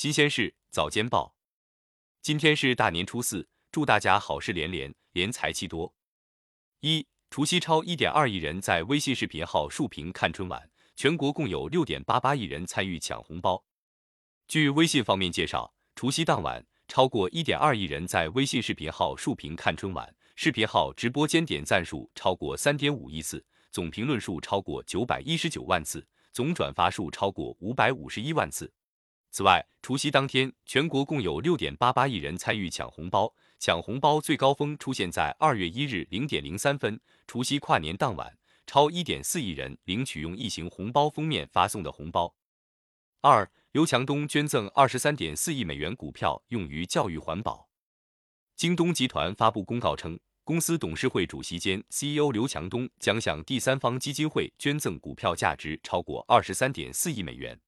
新鲜事早间报，今天是大年初四，祝大家好事连连，连财气多。一除夕超一点二亿人在微信视频号竖屏看春晚，全国共有六点八八亿人参与抢红包。据微信方面介绍，除夕当晚，超过一点二亿人在微信视频号竖屏看春晚，视频号直播间点赞数超过三点五亿次，总评论数超过九百一十九万次，总转发数超过五百五十一万次。此外，除夕当天，全国共有六点八八亿人参与抢红包。抢红包最高峰出现在二月一日零点零三分，除夕跨年当晚，超一点四亿人领取用异形红包封面发送的红包。二，刘强东捐赠二十三点四亿美元股票用于教育环保。京东集团发布公告称，公司董事会主席兼 CEO 刘强东将向第三方基金会捐赠股票价值超过二十三点四亿美元。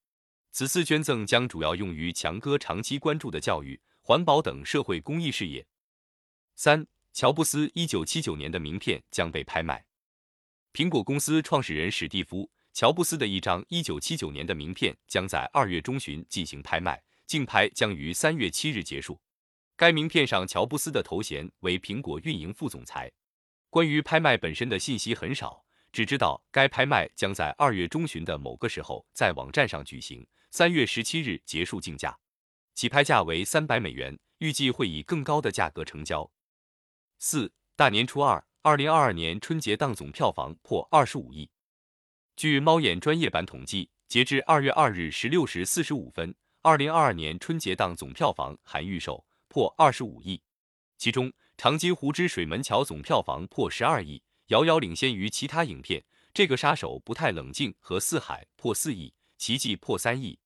此次捐赠将主要用于强哥长期关注的教育、环保等社会公益事业。三，乔布斯一九七九年的名片将被拍卖。苹果公司创始人史蒂夫·乔布斯的一张一九七九年的名片将在二月中旬进行拍卖，竞拍将于三月七日结束。该名片上乔布斯的头衔为苹果运营副总裁。关于拍卖本身的信息很少，只知道该拍卖将在二月中旬的某个时候在网站上举行。三月十七日结束竞价，起拍价为三百美元，预计会以更高的价格成交。四大年初二，二零二二年春节档总票房破二十五亿。据猫眼专业版统计，截至二月二日十六时四十五分，二零二二年春节档总票房含预售破二十五亿，其中《长津湖之水门桥》总票房破十二亿，遥遥领先于其他影片。这个杀手不太冷静和《四海》破四亿，奇迹破三亿。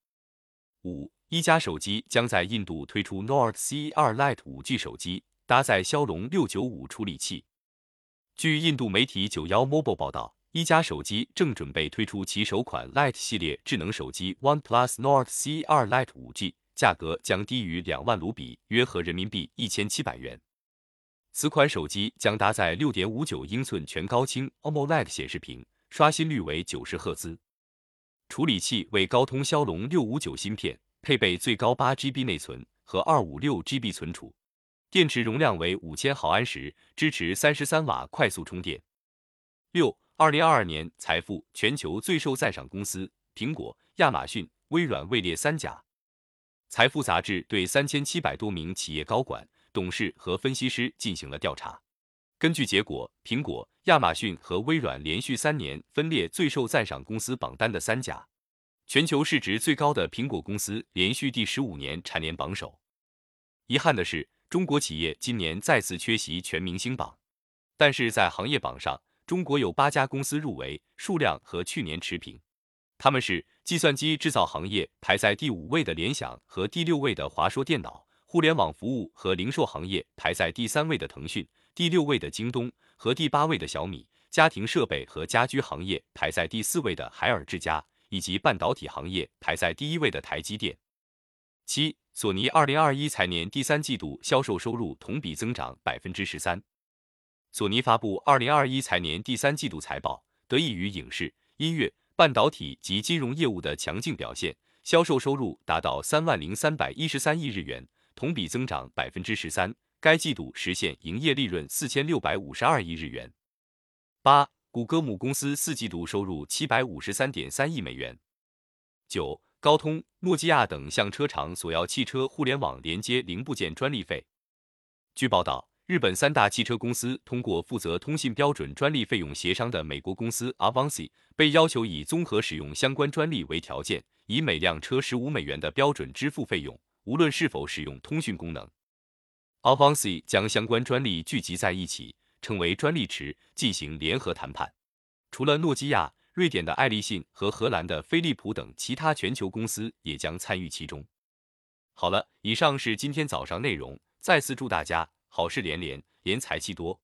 五一加手机将在印度推出 Nord C2 Lite 5G 手机，搭载骁龙六九五处理器。据印度媒体九幺 Mobile 报道，一加手机正准备推出其首款 Lite 系列智能手机 OnePlus Nord C2 Lite 5G，价格将低于两万卢比，约合人民币一千七百元。此款手机将搭载六点五九英寸全高清 AMOLED 显示屏，刷新率为九十赫兹。处理器为高通骁龙六五九芯片，配备最高八 GB 内存和二五六 GB 存储，电池容量为五千毫安时，支持三十三瓦快速充电。六，二零二二年财富全球最受赞赏公司，苹果、亚马逊、微软位列三甲。财富杂志对三千七百多名企业高管、董事和分析师进行了调查。根据结果，苹果、亚马逊和微软连续三年分列最受赞赏公司榜单的三甲。全球市值最高的苹果公司连续第十五年蝉联榜首。遗憾的是，中国企业今年再次缺席全明星榜。但是在行业榜上，中国有八家公司入围，数量和去年持平。他们是计算机制造行业排在第五位的联想和第六位的华硕电脑，互联网服务和零售行业排在第三位的腾讯。第六位的京东和第八位的小米，家庭设备和家居行业排在第四位的海尔智家，以及半导体行业排在第一位的台积电。七，索尼二零二一财年第三季度销售收入同比增长百分之十三。索尼发布二零二一财年第三季度财报，得益于影视、音乐、半导体及金融业务的强劲表现，销售收入达到三万零三百一十三亿日元，同比增长百分之十三。该季度实现营业利润四千六百五十二亿日元。八，谷歌母公司四季度收入七百五十三点三亿美元。九，高通、诺基亚等向车厂索要汽车互联网连接零部件专利费。据报道，日本三大汽车公司通过负责通信标准专利费用协商的美国公司 Avanci，被要求以综合使用相关专利为条件，以每辆车十五美元的标准支付费用，无论是否使用通讯功能。Avanci 将相关专利聚集在一起，称为专利池，进行联合谈判。除了诺基亚，瑞典的爱立信和荷兰的飞利浦等其他全球公司也将参与其中。好了，以上是今天早上内容。再次祝大家好事连连，连财气多。